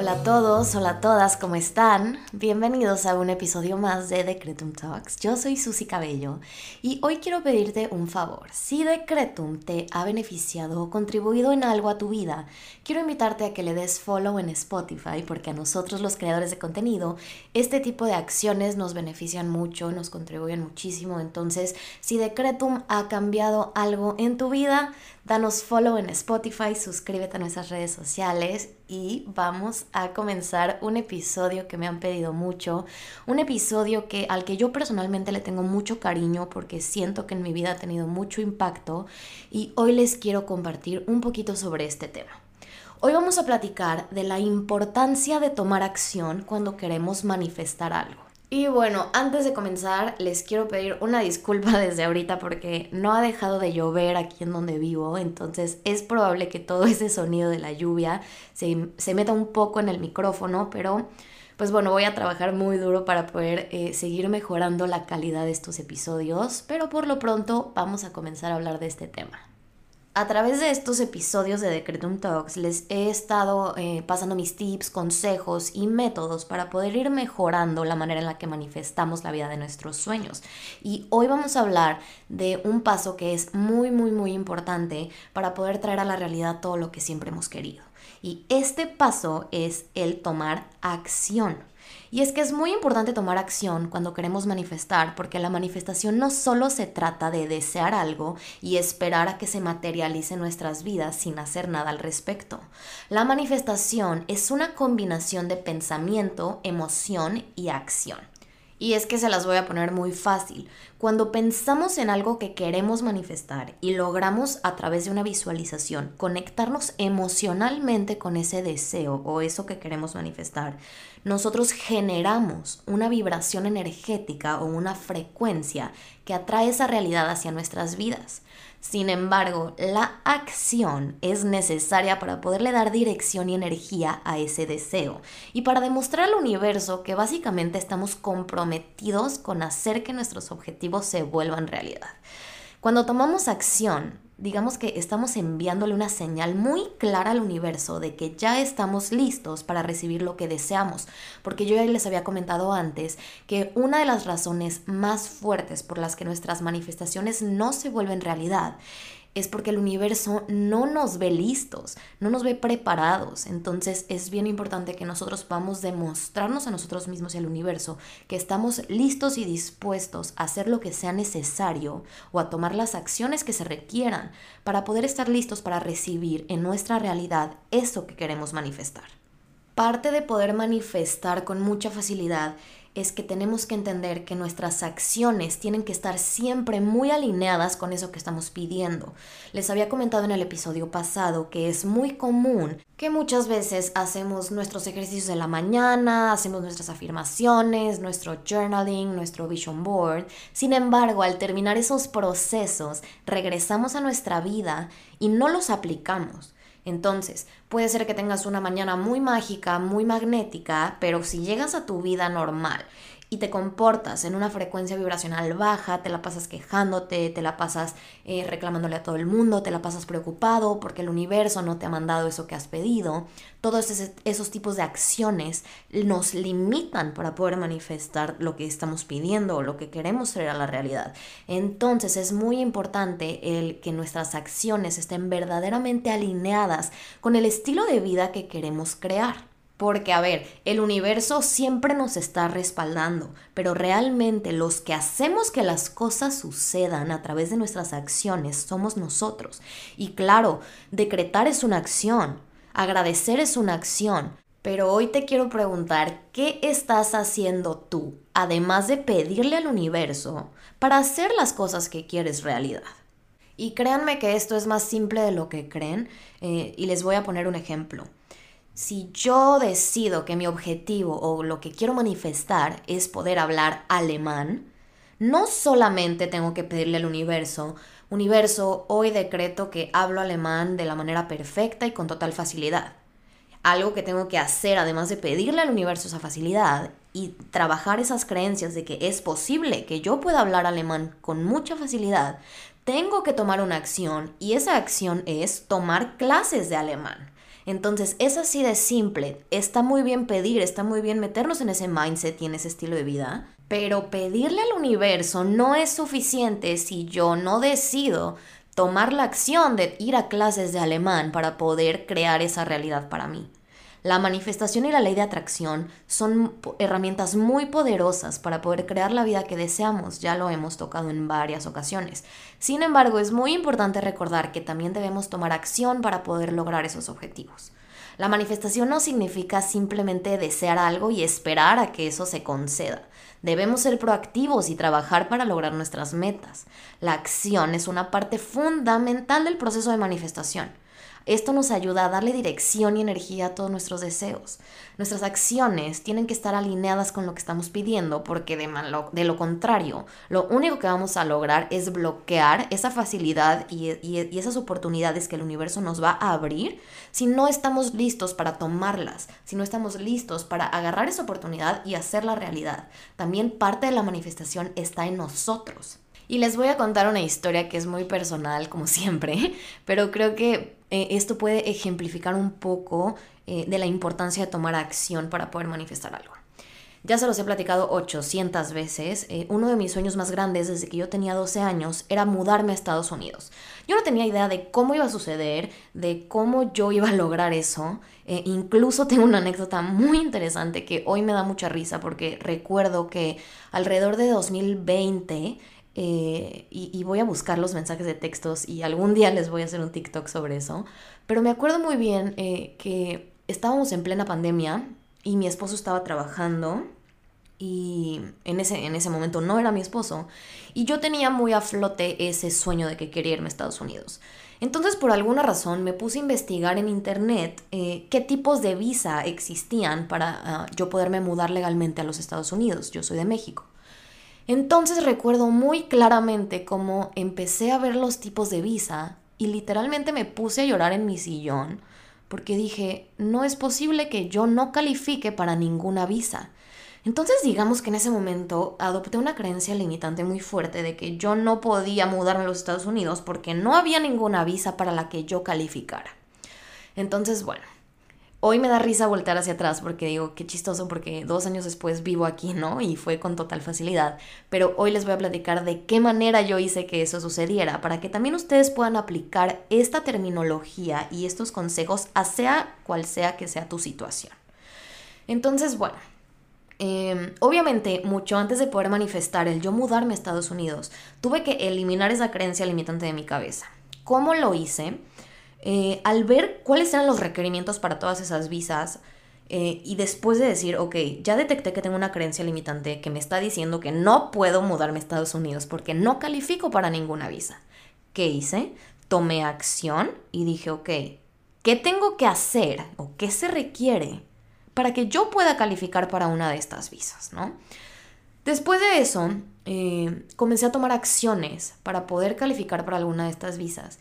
Hola a todos, hola a todas, ¿cómo están? Bienvenidos a un episodio más de Decretum Talks. Yo soy Susy Cabello y hoy quiero pedirte un favor. Si Decretum te ha beneficiado o contribuido en algo a tu vida, quiero invitarte a que le des follow en Spotify porque a nosotros los creadores de contenido este tipo de acciones nos benefician mucho, nos contribuyen muchísimo. Entonces, si Decretum ha cambiado algo en tu vida, Danos follow en Spotify, suscríbete a nuestras redes sociales y vamos a comenzar un episodio que me han pedido mucho, un episodio que al que yo personalmente le tengo mucho cariño porque siento que en mi vida ha tenido mucho impacto y hoy les quiero compartir un poquito sobre este tema. Hoy vamos a platicar de la importancia de tomar acción cuando queremos manifestar algo. Y bueno, antes de comenzar, les quiero pedir una disculpa desde ahorita porque no ha dejado de llover aquí en donde vivo, entonces es probable que todo ese sonido de la lluvia se, meta un poco en el micrófono, pero pues bueno, voy a trabajar muy duro para poder eh, seguir mejorando la calidad de estos episodios, pero por lo pronto vamos a comenzar a hablar de este tema. A través de estos episodios de Decretum Talks les he estado eh, pasando mis tips, consejos y métodos para poder ir mejorando la manera en la que manifestamos la vida de nuestros sueños. Y hoy vamos a hablar de un paso que es muy, muy, muy importante para poder traer a la realidad todo lo que siempre hemos querido. Y este paso es el tomar acción. Y es que es muy importante tomar acción cuando queremos manifestar, porque la manifestación no solo se trata de desear algo y esperar a que se materialice en nuestras vidas sin hacer nada al respecto. La manifestación es una combinación de pensamiento, emoción y acción. Y es que se las voy a poner muy fácil. Cuando pensamos en algo que queremos manifestar y logramos a través de una visualización conectarnos emocionalmente con ese deseo o eso que queremos manifestar, nosotros generamos una vibración energética o una frecuencia que atrae esa realidad hacia nuestras vidas. Sin embargo, la acción es necesaria para poderle dar dirección y energía a ese deseo y para demostrar al universo que básicamente estamos comprometidos con hacer que nuestros objetivos se vuelvan realidad. Cuando tomamos acción, digamos que estamos enviándole una señal muy clara al universo de que ya estamos listos para recibir lo que deseamos, porque yo ya les había comentado antes que una de las razones más fuertes por las que nuestras manifestaciones no se vuelven realidad es porque el universo no nos ve listos, no nos ve preparados. Entonces es bien importante que nosotros podamos demostrarnos a nosotros mismos y al universo que estamos listos y dispuestos a hacer lo que sea necesario o a tomar las acciones que se requieran para poder estar listos para recibir en nuestra realidad eso que queremos manifestar. Parte de poder manifestar con mucha facilidad es que tenemos que entender que nuestras acciones tienen que estar siempre muy alineadas con eso que estamos pidiendo. Les había comentado en el episodio pasado que es muy común que muchas veces hacemos nuestros ejercicios de la mañana, hacemos nuestras afirmaciones, nuestro journaling, nuestro vision board. Sin embargo, al terminar esos procesos, regresamos a nuestra vida y no los aplicamos. Entonces, puede ser que tengas una mañana muy mágica, muy magnética, pero si llegas a tu vida normal y te comportas en una frecuencia vibracional baja, te la pasas quejándote, te la pasas eh, reclamándole a todo el mundo, te la pasas preocupado porque el universo no te ha mandado eso que has pedido, todos esos tipos de acciones nos limitan para poder manifestar lo que estamos pidiendo o lo que queremos traer a la realidad. Entonces es muy importante el que nuestras acciones estén verdaderamente alineadas con el estilo de vida que queremos crear. Porque, a ver, el universo siempre nos está respaldando, pero realmente los que hacemos que las cosas sucedan a través de nuestras acciones somos nosotros. Y claro, decretar es una acción, agradecer es una acción, Pero hoy te quiero preguntar, ¿qué estás haciendo tú, además de pedirle al universo, para hacer las cosas que quieres realidad? Y créanme que esto es más simple de lo que creen, eh, y les voy a poner un ejemplo. Si yo decido que mi objetivo o lo que quiero manifestar es poder hablar alemán, no solamente tengo que pedirle al universo, universo, hoy decreto que hablo alemán de la manera perfecta y con total facilidad. Algo que tengo que hacer, además de pedirle al universo esa facilidad y trabajar esas creencias de que es posible que yo pueda hablar alemán con mucha facilidad, tengo que tomar una acción y esa acción es tomar clases de alemán. Entonces es así de simple, está muy bien pedir, está muy bien meternos en ese mindset y en ese estilo de vida, pero pedirle al universo no es suficiente si yo no decido tomar la acción de ir a clases de alemán para poder crear esa realidad para mí. La manifestación y la ley de atracción son herramientas muy poderosas para poder crear la vida que deseamos, ya lo hemos tocado en varias ocasiones. Sin embargo, es muy importante recordar que también debemos tomar acción para poder lograr esos objetivos. La manifestación no significa simplemente desear algo y esperar a que eso se conceda. Debemos ser proactivos y trabajar para lograr nuestras metas. La acción es una parte fundamental del proceso de manifestación. Esto nos ayuda a darle dirección y energía a todos nuestros deseos. Nuestras acciones tienen que estar alineadas con lo que estamos pidiendo porque de, de lo contrario, lo único que vamos a lograr es bloquear esa facilidad y, y esas oportunidades que el universo nos va a abrir si no estamos listos para tomarlas, si no estamos listos para agarrar esa oportunidad y hacerla realidad. También parte de la manifestación está en nosotros. Y les voy a contar una historia que es muy personal, como siempre, pero creo que eh, esto puede ejemplificar un poco eh, de la importancia de tomar acción para poder manifestar algo. Ya se los he platicado 800 veces. Eh, uno de mis sueños más grandes desde que yo tenía 12 años era mudarme a Estados Unidos. Yo no tenía idea de cómo iba a suceder, de cómo yo iba a lograr eso. incluso tengo una anécdota muy interesante que hoy me da mucha risa porque recuerdo que alrededor de 2020 eh, y, voy a buscar los mensajes de textos y algún día les voy a hacer un TikTok sobre eso. Pero me acuerdo muy bien eh, que estábamos en plena pandemia y mi esposo estaba trabajando y en ese, en ese momento no era mi esposo y yo tenía muy a flote ese sueño de que quería irme a Estados Unidos. Entonces por alguna razón me puse a investigar en internet eh, qué tipos de visa existían para ah, yo poderme mudar legalmente a los Estados Unidos. Yo soy de México. Entonces recuerdo muy claramente cómo empecé a ver los tipos de visa y literalmente me puse a llorar en mi sillón porque dije, no es posible que yo no califique para ninguna visa. Entonces digamos que en ese momento adopté una creencia limitante muy fuerte de que yo no podía mudarme a los Estados Unidos porque no había ninguna visa para la que yo calificara. Entonces, bueno, Hoy me da risa voltar hacia atrás porque digo, qué chistoso porque dos años después vivo aquí, ¿no? Y fue con total facilidad. Pero hoy les voy a platicar de qué manera yo hice que eso sucediera para que también ustedes puedan aplicar esta terminología y estos consejos a sea cual sea que sea tu situación. Entonces, bueno, em, obviamente, mucho antes de poder manifestar el yo mudarme a Estados Unidos, tuve que eliminar esa creencia limitante de mi cabeza. ¿Cómo lo hice? Eh, al ver cuáles eran los requerimientos para todas esas visas, eh, y después de decir, ok, ya detecté que tengo una creencia limitante que me está diciendo que no puedo mudarme a Estados Unidos porque no califico para ninguna visa. ¿Qué hice? Tomé acción y dije, ok, ¿qué tengo que hacer o qué se requiere para que yo pueda calificar para una de estas visas, ¿no? Después de eso, eh, comencé a tomar acciones para poder calificar para alguna de estas visas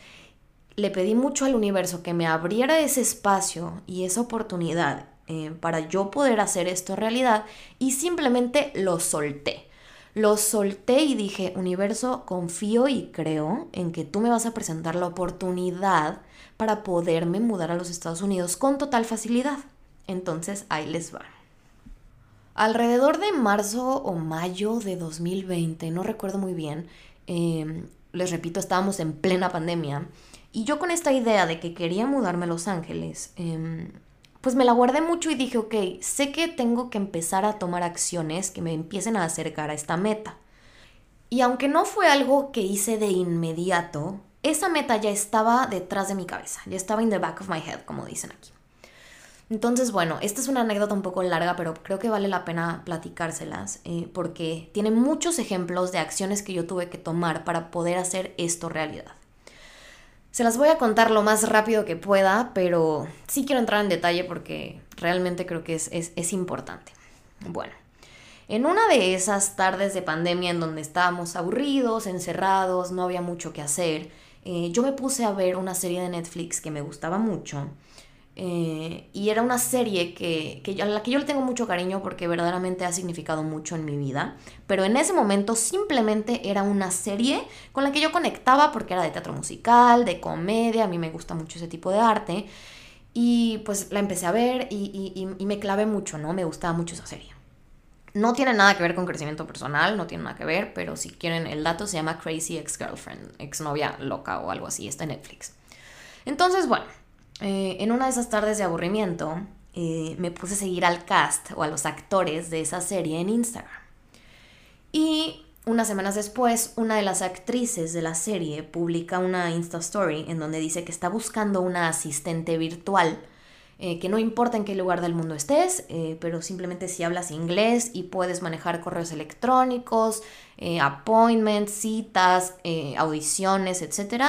le pedí mucho al universo que me abriera ese espacio y esa oportunidad eh, para yo poder hacer esto realidad y simplemente lo solté. Lo solté y dije, universo, confío y creo en que tú me vas a presentar la oportunidad para poderme mudar a los Estados Unidos con total facilidad. Entonces ahí les va. Alrededor de marzo o mayo de 2020, no recuerdo muy bien, eh, les repito, estábamos en plena pandemia y yo con esta idea de que quería mudarme a Los Ángeles, em, pues me la guardé mucho y dije, ok, sé que tengo que empezar a tomar acciones que me empiecen a acercar a esta meta. Y aunque no fue algo que hice de inmediato, esa meta ya estaba detrás de mi cabeza, ya estaba in the back of my head, como dicen aquí. Entonces, bueno, esta es una anécdota un poco larga, pero creo que vale la pena platicárselas eh, porque tiene muchos ejemplos de acciones que yo tuve que tomar para poder hacer esto realidad. Se las voy a contar lo más rápido que pueda, pero sí quiero entrar en detalle porque realmente creo que es, es importante. Bueno, en una de esas tardes de pandemia en donde estábamos aburridos, encerrados, no había mucho que hacer, eh, yo me puse a ver una serie de Netflix que me gustaba mucho. Eh, y era una serie que, que, a la que yo le tengo mucho cariño porque verdaderamente ha significado mucho en mi vida. Pero en ese momento simplemente era una serie con la que yo conectaba porque era de teatro musical, de comedia, a mí me gusta mucho ese tipo de arte. Y pues la empecé a ver y, y, me clavé mucho, ¿no? Me gustaba mucho esa serie. No tiene nada que ver con crecimiento personal, no tiene nada que ver, pero si quieren el dato se llama Crazy Ex-Girlfriend, exnovia loca o algo así, está en Netflix. Entonces, bueno, eh, en una de esas tardes de aburrimiento eh, me puse a seguir al cast o a los actores de esa serie en Instagram. Y unas semanas después, una de las actrices de la serie publica una Insta Story en donde dice que está buscando una asistente virtual eh, que no importa en qué lugar del mundo estés, eh, pero simplemente si hablas inglés y puedes manejar correos electrónicos, appointments, citas, audiciones, etc.,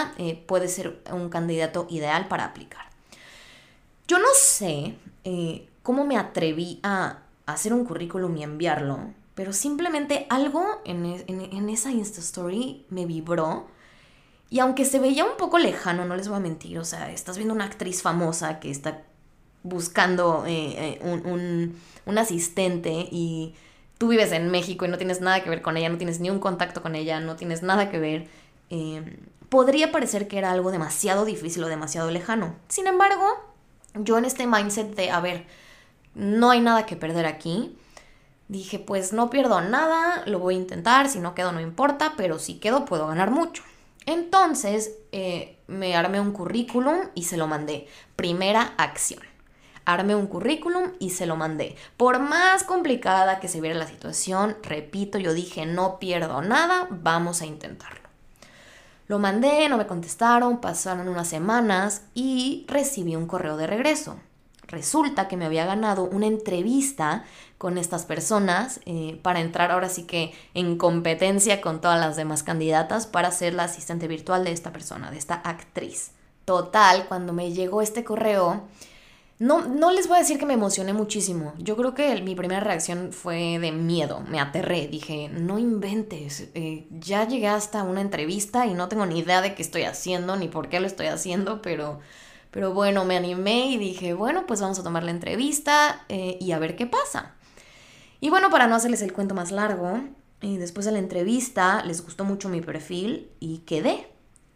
puedes ser un candidato ideal para aplicar. Yo no sé cómo me atreví a hacer un currículum y enviarlo, pero simplemente algo en, en esa Insta Story me vibró. Y aunque se veía un poco lejano, no les voy a mentir, o sea, estás viendo una actriz famosa que está buscando eh, eh, un, asistente y tú vives en México y no tienes nada que ver con ella, no tienes ni un contacto con ella, no tienes nada que ver, podría parecer que era algo demasiado difícil o demasiado lejano. Sin embargo, yo en este mindset de, a ver, no hay nada que perder aquí, dije, pues no pierdo nada, lo voy a intentar, si no quedo no importa, pero si quedo puedo ganar mucho. Entonces eh, me armé un currículum y se lo mandé. Primera acción armé un currículum y se lo mandé. Por más complicada que se viera la situación, repito, yo dije, no pierdo nada, vamos a intentarlo. Lo mandé, no me contestaron, pasaron unas semanas y recibí un correo de regreso. Resulta que me había ganado una entrevista con estas personas eh, para entrar ahora sí que en competencia con todas las demás candidatas para ser la asistente virtual de esta persona, de esta actriz. Total, cuando me llegó este correo, no, no les voy a decir que me emocioné muchísimo. Yo creo que mi primera reacción fue de miedo. Me aterré. Dije, no inventes. Eh, ya llegué hasta una entrevista y no tengo ni idea de qué estoy haciendo ni por qué lo estoy haciendo, pero, pero bueno, me animé y dije, bueno, pues vamos a tomar la entrevista eh, y a ver qué pasa. Y bueno, para no hacerles el cuento más largo, y después de la entrevista les gustó mucho mi perfil y quedé.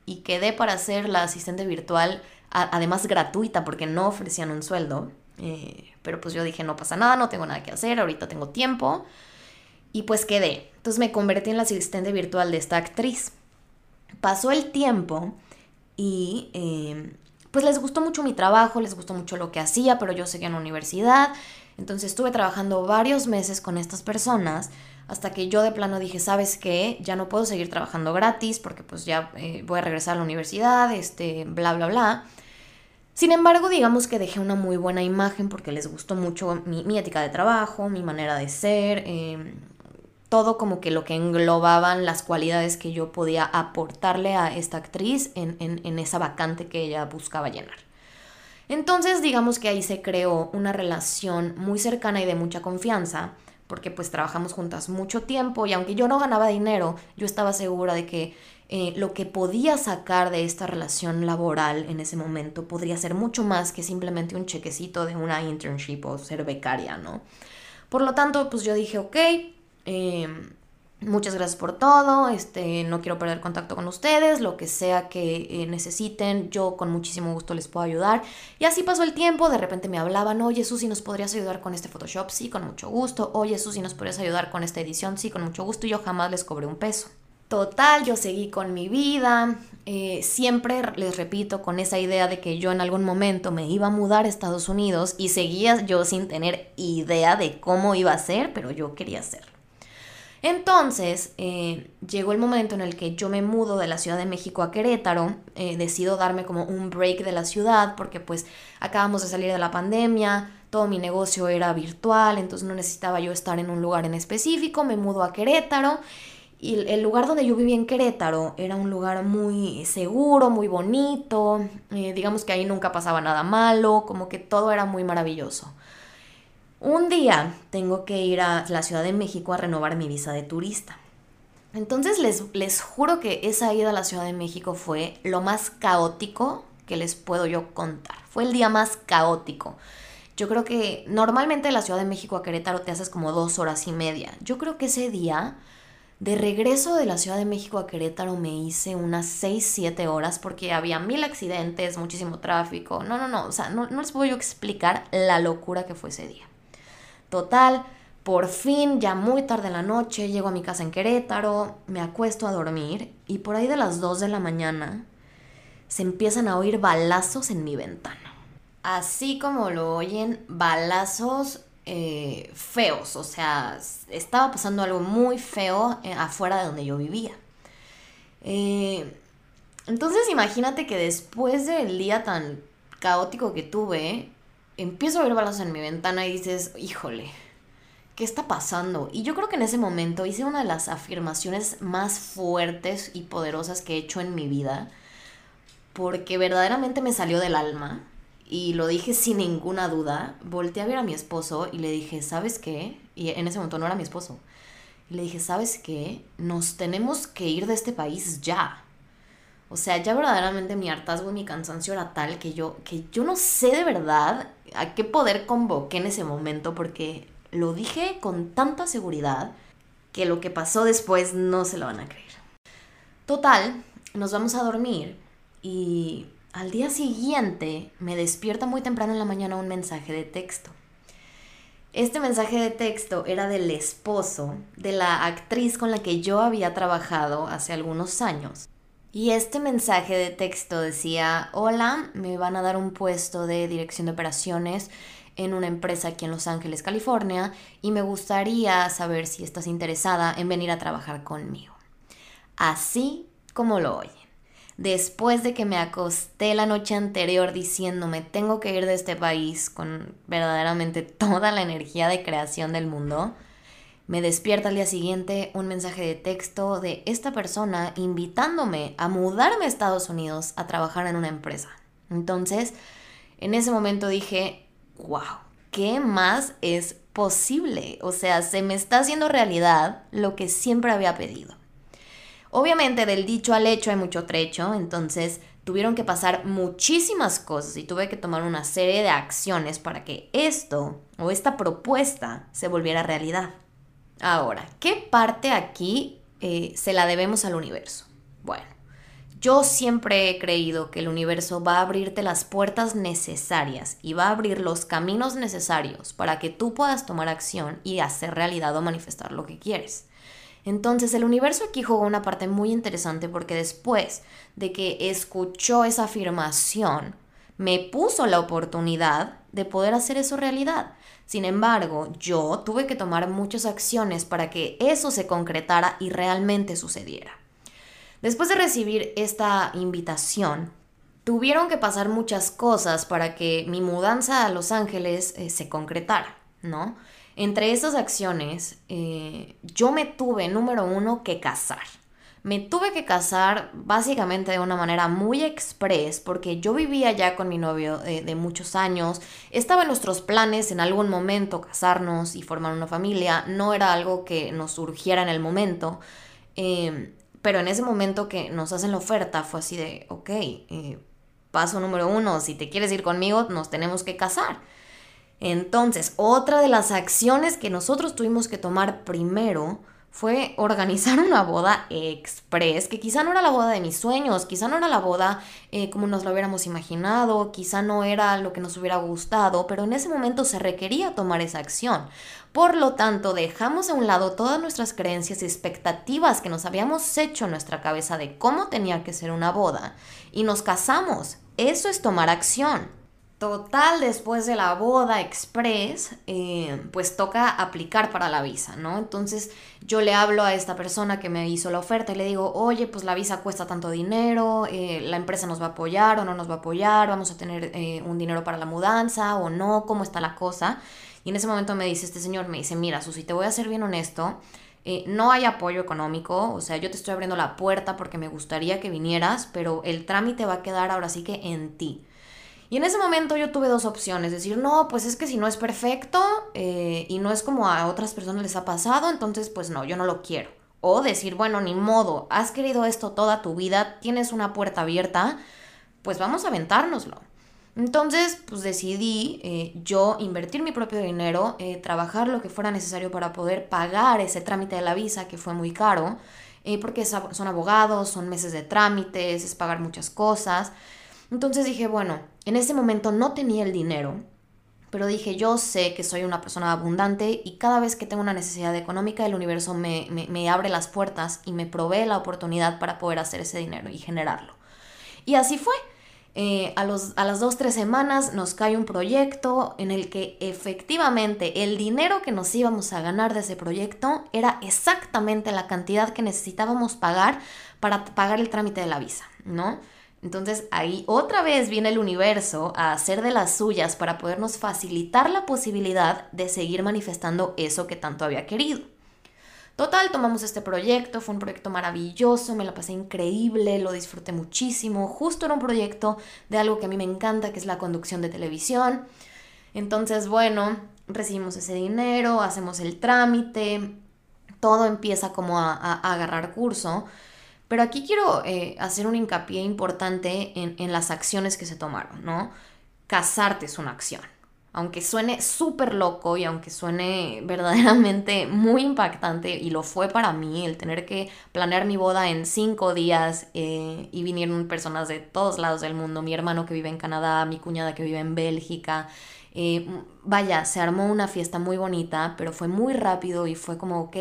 Y quedé para ser la asistente virtual además gratuita porque no ofrecían un sueldo. Eh, pero pues yo dije, no pasa nada, no tengo nada que hacer, ahorita tengo tiempo. Y pues quedé. Entonces me convertí en la asistente virtual de esta actriz. Pasó el tiempo y em, pues les gustó mucho mi trabajo, les gustó mucho lo que hacía, pero yo seguía en la universidad. Entonces estuve trabajando varios meses con estas personas hasta que yo de plano dije, ¿sabes qué? Ya no puedo seguir trabajando gratis porque pues ya eh, voy a regresar a la universidad, este, bla, bla, bla. Sin embargo, digamos que dejé una muy buena imagen porque les gustó mucho mi, ética de trabajo, mi manera de ser, em, todo como que lo que englobaban las cualidades que yo podía aportarle a esta actriz en, en esa vacante que ella buscaba llenar. Entonces, digamos que ahí se creó una relación muy cercana y de mucha confianza, porque pues trabajamos juntas mucho tiempo y aunque yo no ganaba dinero, yo estaba segura de que eh, lo que podía sacar de esta relación laboral en ese momento podría ser mucho más que simplemente un chequecito de una internship o ser becaria, ¿no? Por lo tanto, pues yo dije, ok, em, muchas gracias por todo, este, no quiero perder contacto con ustedes, lo que sea que eh, necesiten, yo con muchísimo gusto les puedo ayudar. Y así pasó el tiempo, de repente me hablaban, oye Susi, ¿nos podrías ayudar con este Photoshop? Sí, con mucho gusto. Oye Susi, ¿nos podrías ayudar con esta edición? Sí, con mucho gusto. Y yo jamás les cobré un peso. Total, yo seguí con mi vida, eh, siempre les repito con esa idea de que yo en algún momento me iba a mudar a Estados Unidos y seguía yo sin tener idea de cómo iba a ser, pero yo quería hacerlo. Entonces, eh, llegó el momento en el que yo me mudo de la Ciudad de México a Querétaro, eh, decido darme como un break de la ciudad porque pues acabamos de salir de la pandemia, todo mi negocio era virtual, entonces no necesitaba yo estar en un lugar en específico, me mudo a Querétaro y el lugar donde yo vivía en Querétaro era un lugar muy seguro, muy bonito, eh, digamos que ahí nunca pasaba nada malo, como que todo era muy maravilloso. Un día tengo que ir a la Ciudad de México a renovar mi visa de turista. Entonces les, les juro que esa ida a la Ciudad de México fue lo más caótico que les puedo yo contar. Fue el día más caótico. Yo creo que normalmente de la Ciudad de México a Querétaro te haces como dos horas y media. Yo creo que ese día, de regreso de la Ciudad de México a Querétaro, me hice unas 6, 7 horas porque había mil accidentes, muchísimo tráfico. No, no, no. O sea, no, no les puedo yo explicar la locura que fue ese día. Total, por fin, ya muy tarde en la noche, llego a mi casa en Querétaro, me acuesto a dormir y por ahí de las 2 de la mañana se empiezan a oír balazos en mi ventana. Así como lo oyen, balazos eh, feos, o sea, estaba pasando algo muy feo eh, afuera de donde yo vivía. Eh, entonces imagínate que después del día tan caótico que tuve, empiezo a ver balazos en mi ventana y dices, híjole, ¿qué está pasando? Y yo creo que en ese momento hice una de las afirmaciones más fuertes y poderosas que he hecho en mi vida, porque verdaderamente me salió del alma y lo dije sin ninguna duda. Volté a ver a mi esposo y le dije, ¿sabes qué? Y en ese momento no era mi esposo. Y le dije, ¿sabes qué? Nos tenemos que ir de este país ya. O sea, ya verdaderamente mi hartazgo y mi cansancio era tal que yo, que yo no sé de verdad a qué poder convoqué en ese momento porque lo dije con tanta seguridad que lo que pasó después no se lo van a creer. Total, nos vamos a dormir y al día siguiente me despierta muy temprano en la mañana un mensaje de texto. Este mensaje de texto era del esposo de la actriz con la que yo había trabajado hace algunos años. Y este mensaje de texto decía, hola, me van a dar un puesto de dirección de operaciones en una empresa aquí en Los Ángeles, California, y me gustaría saber si estás interesada en venir a trabajar conmigo. Así como lo oyen. Después de que me acosté la noche anterior diciéndome tengo que ir de este país con verdaderamente toda la energía de creación del mundo, me despierta al día siguiente un mensaje de texto de esta persona invitándome a mudarme a Estados Unidos a trabajar en una empresa. Entonces, en ese momento dije, wow, ¿qué más es posible? O sea, se me está haciendo realidad lo que siempre había pedido. Obviamente del dicho al hecho hay mucho trecho, entonces tuvieron que pasar muchísimas cosas y tuve que tomar una serie de acciones para que esto o esta propuesta se volviera realidad. Ahora, ¿qué parte aquí eh, se la debemos al universo? Bueno, yo siempre he creído que el universo va a abrirte las puertas necesarias y va a abrir los caminos necesarios para que tú puedas tomar acción y hacer realidad o manifestar lo que quieres. Entonces el universo aquí jugó una parte muy interesante porque después de que escuchó esa afirmación, me puso la oportunidad de poder hacer eso realidad. Sin embargo, yo tuve que tomar muchas acciones para que eso se concretara y realmente sucediera. Después de recibir esta invitación, tuvieron que pasar muchas cosas para que mi mudanza a Los Ángeles eh, se concretara, ¿no? Entre esas acciones, eh, yo me tuve, número uno, que casar. Me tuve que casar básicamente de una manera muy express porque yo vivía ya con mi novio de, muchos años, estaba en nuestros planes en algún momento casarnos y formar una familia, no era algo que nos surgiera en el momento, em, pero en ese momento que nos hacen la oferta fue así de, ok, eh, paso número uno, si te quieres ir conmigo nos tenemos que casar. Entonces, otra de las acciones que nosotros tuvimos que tomar primero fue organizar una boda express, que quizá no era la boda de mis sueños, quizá no era la boda eh, como nos lo hubiéramos imaginado, quizá no era lo que nos hubiera gustado, pero en ese momento se requería tomar esa acción. Por lo tanto, dejamos a un lado todas nuestras creencias y expectativas que nos habíamos hecho en nuestra cabeza de cómo tenía que ser una boda y nos casamos. Eso es tomar acción. Total, después de la boda express, eh, pues toca aplicar para la visa, ¿no? Entonces yo le hablo a esta persona que me hizo la oferta y le digo, oye, pues la visa cuesta tanto dinero, eh, la empresa nos va a apoyar o no nos va a apoyar, vamos a tener eh, un dinero para la mudanza o no, cómo está la cosa. Y en ese momento me dice este señor, me dice, mira, Susi, te voy a ser bien honesto, no hay apoyo económico, o sea, yo te estoy abriendo la puerta porque me gustaría que vinieras, pero el trámite va a quedar ahora sí que en ti. Y en ese momento yo tuve dos opciones, decir, no, pues es que si no es perfecto eh, y no es como a otras personas les ha pasado, entonces pues no, yo no lo quiero. O decir, bueno, ni modo, has querido esto toda tu vida, tienes una puerta abierta, pues vamos a aventárnoslo. Entonces, pues decidí eh, yo invertir mi propio dinero, eh, trabajar lo que fuera necesario para poder pagar ese trámite de la visa, que fue muy caro, porque son abogados, son meses de trámites, es pagar muchas cosas. Entonces dije, bueno, en ese momento no tenía el dinero, pero dije, yo sé que soy una persona abundante y cada vez que tengo una necesidad económica, el universo me, abre las puertas y me provee la oportunidad para poder hacer ese dinero y generarlo. Y así fue. Eh, a, los, a las dos, tres semanas nos cae un proyecto en el que efectivamente el dinero que nos íbamos a ganar de ese proyecto era exactamente la cantidad que necesitábamos pagar para pagar el trámite de la visa, ¿no? Entonces ahí otra vez viene el universo a hacer de las suyas para podernos facilitar la posibilidad de seguir manifestando eso que tanto había querido. Total, tomamos este proyecto, fue un proyecto maravilloso, me la pasé increíble, lo disfruté muchísimo, justo era un proyecto de algo que a mí me encanta, que es la conducción de televisión. Entonces, bueno, recibimos ese dinero, hacemos el trámite, todo empieza como a, a agarrar curso. Pero aquí quiero eh, hacer un hincapié importante en, las acciones que se tomaron, ¿no? Casarte es una acción. Aunque suene súper loco y aunque suene verdaderamente muy impactante, y lo fue para mí, el tener que planear mi boda en cinco días eh, y vinieron personas de todos lados del mundo, mi hermano que vive en Canadá, mi cuñada que vive en Bélgica, eh, vaya, se armó una fiesta muy bonita, pero fue muy rápido y fue como, ok,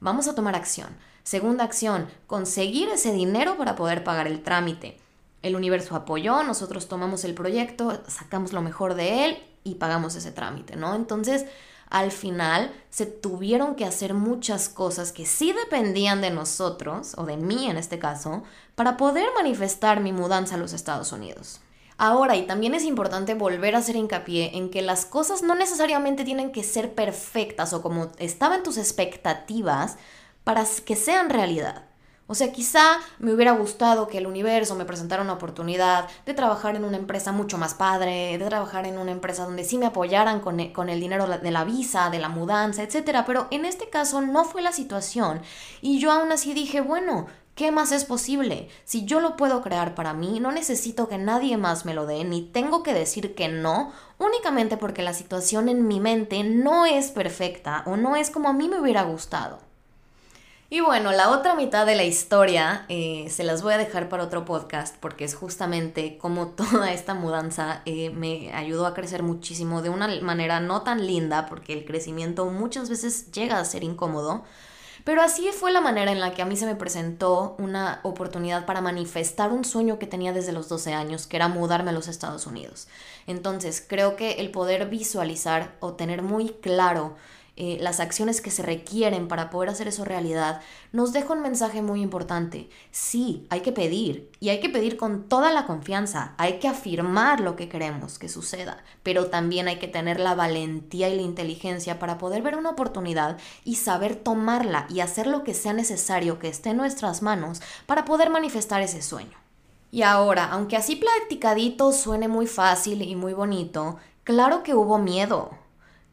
vamos a tomar acción. Segunda acción, conseguir ese dinero para poder pagar el trámite. El universo apoyó, nosotros tomamos el proyecto, sacamos lo mejor de él y pagamos ese trámite, ¿no? Entonces, al final se tuvieron que hacer muchas cosas que sí dependían de nosotros, o de mí en este caso, para poder manifestar mi mudanza a los Estados Unidos. Ahora, y también es importante volver a hacer hincapié en que las cosas no necesariamente tienen que ser perfectas o como estaban tus expectativas para que sean realidad. O sea, quizá me hubiera gustado que el universo me presentara una oportunidad de trabajar en una empresa mucho más padre, de trabajar en una empresa donde sí me apoyaran con e, el, dinero de la visa, de la mudanza, etc. Pero en este caso no fue la situación. Y yo aún así dije, bueno, ¿qué más es posible? Si yo lo puedo crear para mí, no necesito que nadie más me lo dé, ni tengo que decir que no, únicamente porque la situación en mi mente no es perfecta o no es como a mí me hubiera gustado. Y bueno, la otra mitad de la historia eh, se las voy a dejar para otro podcast porque es justamente como toda esta mudanza eh, me ayudó a crecer muchísimo de una manera no tan linda porque el crecimiento muchas veces llega a ser incómodo. Pero así fue la manera en la que a mí se me presentó una oportunidad para manifestar un sueño que tenía desde los 12 años, que era mudarme a los Estados Unidos. Entonces, creo que el poder visualizar o tener muy claro eh, las acciones que se requieren para poder hacer eso realidad, nos deja un mensaje muy importante. Sí, hay que pedir y hay que pedir con toda la confianza, hay que afirmar lo que queremos que suceda, pero también hay que tener la valentía y la inteligencia para poder ver una oportunidad y saber tomarla y hacer lo que sea necesario que esté en nuestras manos para poder manifestar ese sueño. Y ahora, aunque así platicadito suene muy fácil y muy bonito, claro que hubo miedo,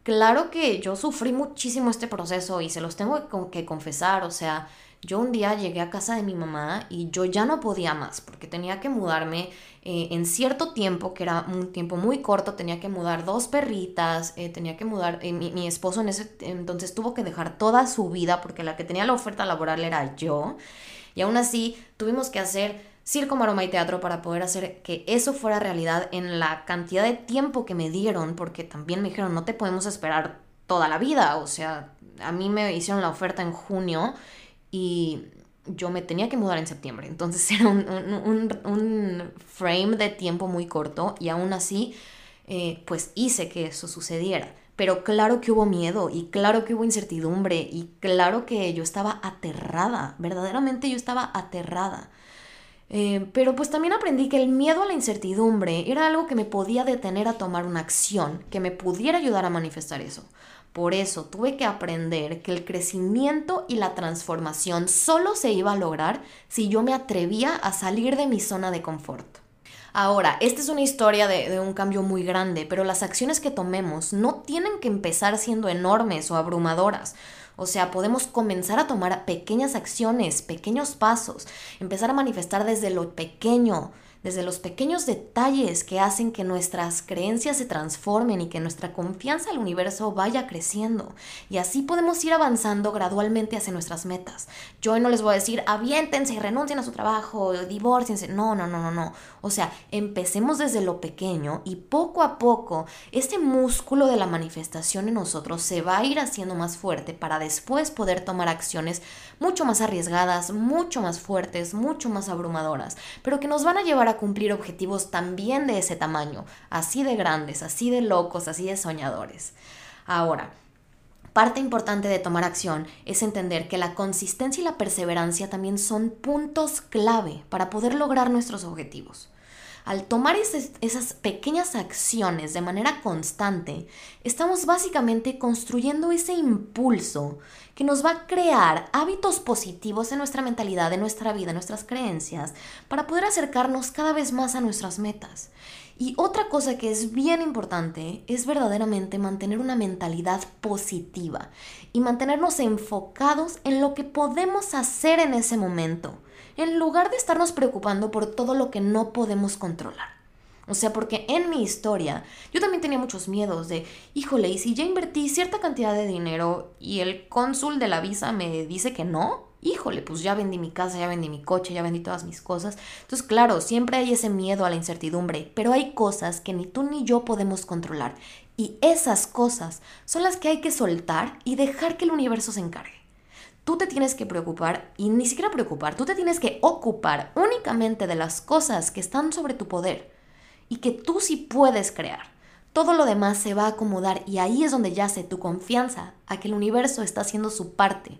Claro que yo sufrí muchísimo este proceso y se los tengo que confesar, o sea, yo un día llegué a casa de mi mamá y yo ya no podía más porque tenía que mudarme eh, en cierto tiempo, que era un tiempo muy corto, tenía que mudar dos perritas, eh, tenía que mudar, eh, mi, mi, esposo en ese entonces tuvo que dejar toda su vida porque la que tenía la oferta laboral era yo y aún así tuvimos que hacer circo, maroma y teatro para poder hacer que eso fuera realidad en la cantidad de tiempo que me dieron, porque también me dijeron, no te podemos esperar toda la vida, o sea, a mí me hicieron la oferta en junio y yo me tenía que mudar en septiembre, entonces era un, frame de tiempo muy corto y aún así eh, pues hice que eso sucediera. Pero claro que hubo miedo y claro que hubo incertidumbre y claro que yo estaba aterrada, verdaderamente yo estaba aterrada. Eh, pero pues también aprendí que el miedo a la incertidumbre era algo que me podía detener a tomar una acción, que me pudiera ayudar a manifestar eso. Por eso tuve que aprender que el crecimiento y la transformación solo se iba a lograr si yo me atrevía a salir de mi zona de confort. Ahora, esta es una historia de, un cambio muy grande, pero las acciones que tomemos no tienen que empezar siendo enormes o abrumadoras. O sea, podemos comenzar a tomar pequeñas acciones, pequeños pasos, empezar a manifestar desde lo pequeño, desde los pequeños detalles que hacen que nuestras creencias se transformen y que nuestra confianza al universo vaya creciendo. Y así podemos ir avanzando gradualmente hacia nuestras metas. Yo no les voy a decir, aviéntense y renuncien a su trabajo, divorciense. No, no, no, no, no. O sea, empecemos desde lo pequeño y poco a poco este músculo de la manifestación en nosotros se va a ir haciendo más fuerte para después poder tomar acciones mucho más arriesgadas, mucho más fuertes, mucho más abrumadoras, pero que nos van a llevar cumplir objetivos también de ese tamaño, así de grandes, así de locos, así de soñadores. Ahora, Parte importante de tomar acción es entender que la consistencia y la perseverancia también son puntos clave para poder lograr nuestros objetivos. Al tomar esas pequeñas acciones de manera constante, estamos básicamente construyendo ese impulso que nos va a crear hábitos positivos en nuestra mentalidad, en nuestra vida, en nuestras creencias, para poder acercarnos cada vez más a nuestras metas. Y otra cosa que es bien importante es verdaderamente mantener una mentalidad positiva y mantenernos enfocados en lo que podemos hacer en ese momento en lugar de estarnos preocupando por todo lo que no podemos controlar. O sea, porque en mi historia yo también tenía muchos miedos de, híjole, y si ya invertí cierta cantidad de dinero y el cónsul de la visa me dice que no, híjole, pues ya vendí mi casa, ya vendí mi coche, ya vendí todas mis cosas. Entonces, claro, siempre hay ese miedo a la incertidumbre, pero hay cosas que ni tú ni yo podemos controlar. Y esas cosas son las que hay que soltar y dejar que el universo se encargue tú te tienes que preocupar, y ni siquiera preocupar, tú te tienes que ocupar únicamente de las cosas que están sobre tu poder y que tú sí puedes crear. Todo lo demás se va a acomodar y ahí es donde yace tu confianza a que el universo está haciendo su parte.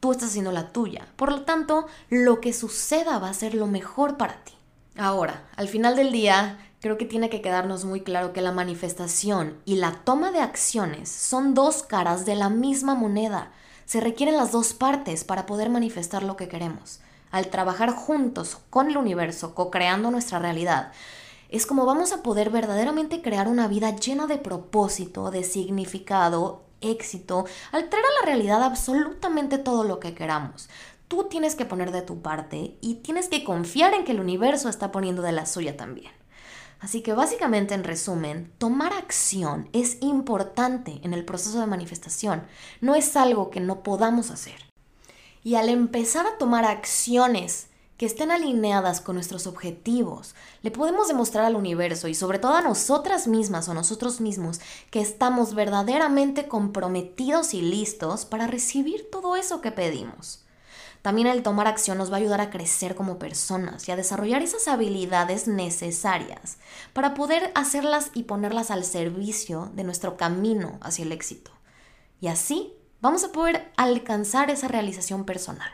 Tú estás haciendo la tuya. Por lo tanto, lo que suceda va a ser lo mejor para ti. Ahora, al final del día, creo que tiene que quedarnos muy claro que la manifestación y la toma de acciones son dos caras de la misma moneda. Se requieren las dos partes para poder manifestar lo que queremos. Al trabajar juntos con el universo, co-creando nuestra realidad, es como vamos a poder verdaderamente crear una vida llena de propósito, de significado, éxito, al traer a la realidad absolutamente todo lo que queramos. Tú tienes que poner de tu parte y tienes que confiar en que el universo está poniendo de la suya también. Así que básicamente, en resumen, tomar acción es importante en el proceso de manifestación. No es algo que no podamos hacer. Y al empezar a tomar acciones que estén alineadas con nuestros objetivos, le podemos demostrar al universo y sobre todo a nosotras mismas o nosotros mismos que estamos verdaderamente comprometidos y listos para recibir todo eso que pedimos. También el tomar acción nos va a ayudar a crecer como personas y a desarrollar esas habilidades necesarias para poder hacerlas y ponerlas al servicio de nuestro camino hacia el éxito. Y así vamos a poder alcanzar esa realización personal.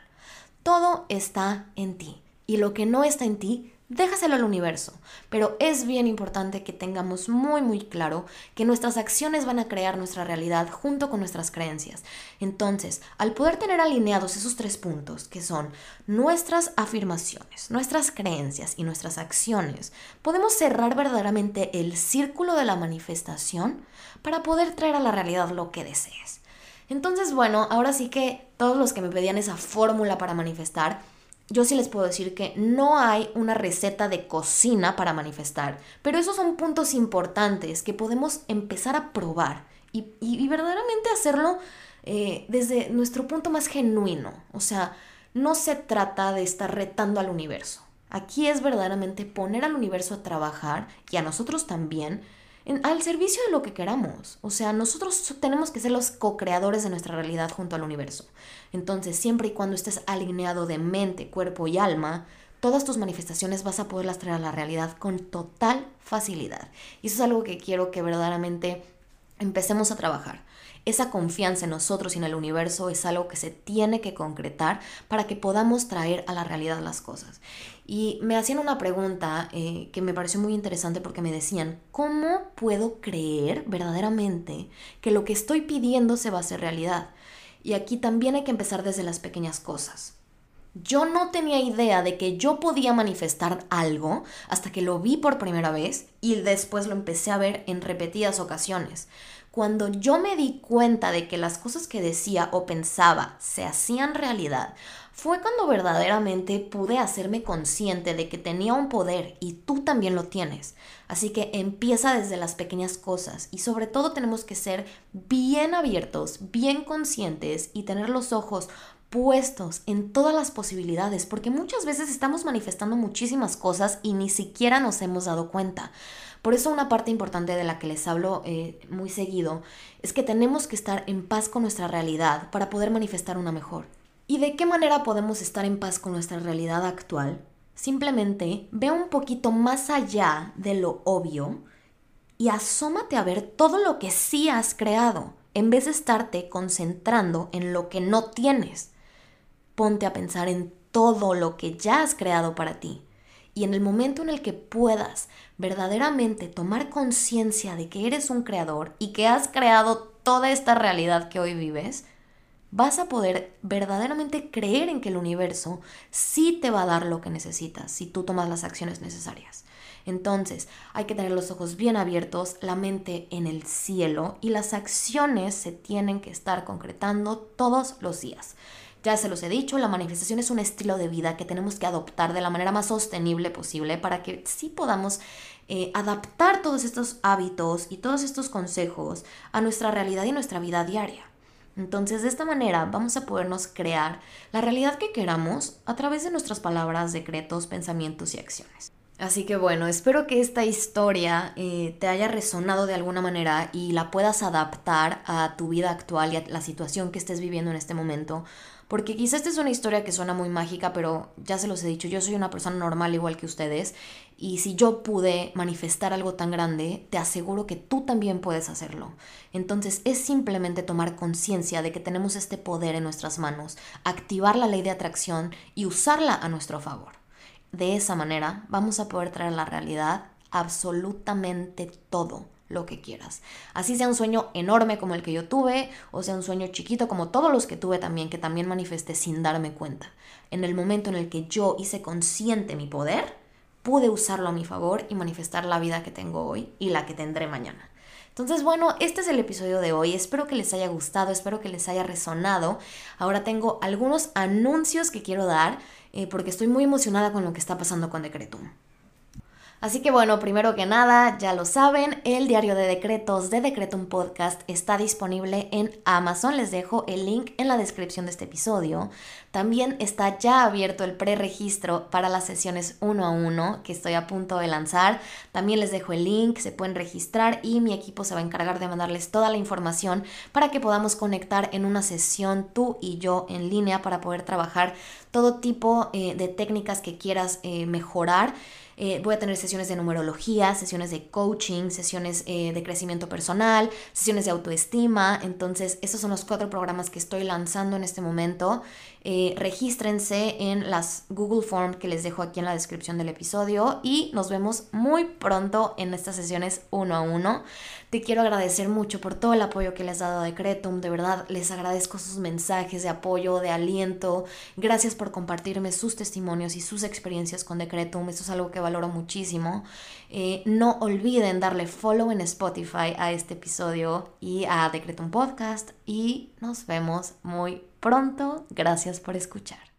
Todo está en ti y lo que no está en ti déjaselo al universo. Pero es bien importante que tengamos muy muy claro que nuestras acciones van a crear nuestra realidad junto con nuestras creencias. Entonces, al poder tener alineados esos tres puntos, que son nuestras afirmaciones, nuestras creencias y nuestras acciones, podemos cerrar verdaderamente el círculo de la manifestación para poder traer a la realidad lo que desees. Entonces, bueno, ahora sí que todos los que me pedían esa fórmula para manifestar, yo sí les puedo decir que no hay una receta de cocina para manifestar, pero esos son puntos importantes que podemos empezar a probar y, verdaderamente hacerlo eh, desde nuestro punto más genuino. O sea, no se trata de estar retando al universo. Aquí es verdaderamente poner al universo a trabajar y a nosotros también al servicio de lo que queramos. O sea, nosotros tenemos que ser los co-creadores de nuestra realidad junto al universo. Entonces, siempre y cuando estés alineado de mente, cuerpo y alma, todas tus manifestaciones vas a poderlas traer a la realidad con total facilidad. Y eso es algo que quiero que verdaderamente empecemos a trabajar. Esa confianza en nosotros y en el universo es algo que se tiene que concretar para que podamos traer a la realidad las cosas. Y me hacían una pregunta eh, que me pareció muy interesante porque me decían, ¿cómo puedo creer verdaderamente que lo que estoy pidiendo se va a hacer realidad? Y aquí también hay que empezar desde las pequeñas cosas. Yo no tenía idea de que yo podía manifestar algo hasta que lo vi por primera vez y después lo empecé a ver en repetidas ocasiones. Cuando yo me di cuenta de que las cosas que decía o pensaba se hacían realidad, fue cuando verdaderamente pude hacerme consciente de que tenía un poder y tú también lo tienes. Así que empieza desde las pequeñas cosas y sobre todo tenemos que ser bien abiertos, bien conscientes y tener los ojos puestos en todas las posibilidades, porque muchas veces estamos manifestando muchísimas cosas y ni siquiera nos hemos dado cuenta. Por eso una parte importante de la que les hablo eh, muy seguido es que tenemos que estar en paz con nuestra realidad para poder manifestar una mejor. ¿Y de qué manera podemos estar en paz con nuestra realidad actual? Simplemente ve un poquito más allá de lo obvio y asómate a ver todo lo que sí has creado, en vez de estarte concentrando en lo que no tienes. Ponte a pensar en todo lo que ya has creado para ti. Y en el momento en el que puedas verdaderamente tomar conciencia de que eres un creador y que has creado toda esta realidad que hoy vives, vas a poder verdaderamente creer en que el universo sí te va a dar lo que necesitas si tú tomas las acciones necesarias. Entonces, hay que tener los ojos bien abiertos, la mente en el cielo y las acciones se tienen que estar concretando todos los días. Ya se los he dicho, la manifestación es un estilo de vida que tenemos que adoptar de la manera más sostenible posible para que sí podamos eh, adaptar todos estos hábitos y todos estos consejos a nuestra realidad y nuestra vida diaria. Entonces, de esta manera vamos a podernos crear la realidad que queramos a través de nuestras palabras, decretos, pensamientos y acciones. Así que bueno, espero que esta historia eh, te haya resonado de alguna manera y la puedas adaptar a tu vida actual y a la situación que estés viviendo en este momento porque quizás esta es una historia que suena muy mágica, pero ya se los he dicho, yo soy una persona normal igual que ustedes. Y si yo pude manifestar algo tan grande, te aseguro que tú también puedes hacerlo. Entonces es simplemente tomar conciencia de que tenemos este poder en nuestras manos, activar la ley de atracción y usarla a nuestro favor. De esa manera vamos a poder traer a la realidad absolutamente todo lo que quieras. Así sea un sueño enorme como el que yo tuve, o sea un sueño chiquito como todos los que tuve también, que también manifesté sin darme cuenta. En el momento en el que yo hice consciente mi poder, pude usarlo a mi favor y manifestar la vida que tengo hoy y la que tendré mañana. Entonces, bueno, este es el episodio de hoy. Espero que les haya gustado, espero que les haya resonado. Ahora tengo algunos anuncios que quiero dar eh, porque estoy muy emocionada con lo que está pasando con Decretum. Así que bueno, primero que nada, ya lo saben, el diario de decretos de Decretum Podcast está disponible en Amazon. Les dejo el link en la descripción de este episodio. También está ya abierto el preregistro para las sesiones uno a uno que estoy a punto de lanzar. También les dejo el link, se pueden registrar y mi equipo se va a encargar de mandarles toda la información para que podamos conectar en una sesión tú y yo en línea para poder trabajar todo tipo eh, de técnicas que quieras eh, mejorar. Eh, voy a tener sesiones de numerología, sesiones de coaching, sesiones eh, de crecimiento personal, sesiones de autoestima. Entonces, esos son los cuatro programas que estoy lanzando en este momento. Eh, regístrense en las Google Form que les dejo aquí en la descripción del episodio y nos vemos muy pronto en estas sesiones uno a uno. Te quiero agradecer mucho por todo el apoyo que les has dado a Decretum. De verdad, les agradezco sus mensajes de apoyo, de aliento. Gracias por compartirme sus testimonios y sus experiencias con Decretum. Esto es algo que valoro muchísimo. Eh, no olviden darle follow en Spotify a este episodio y a Decretum Podcast. Y nos vemos muy pronto. Gracias por escuchar.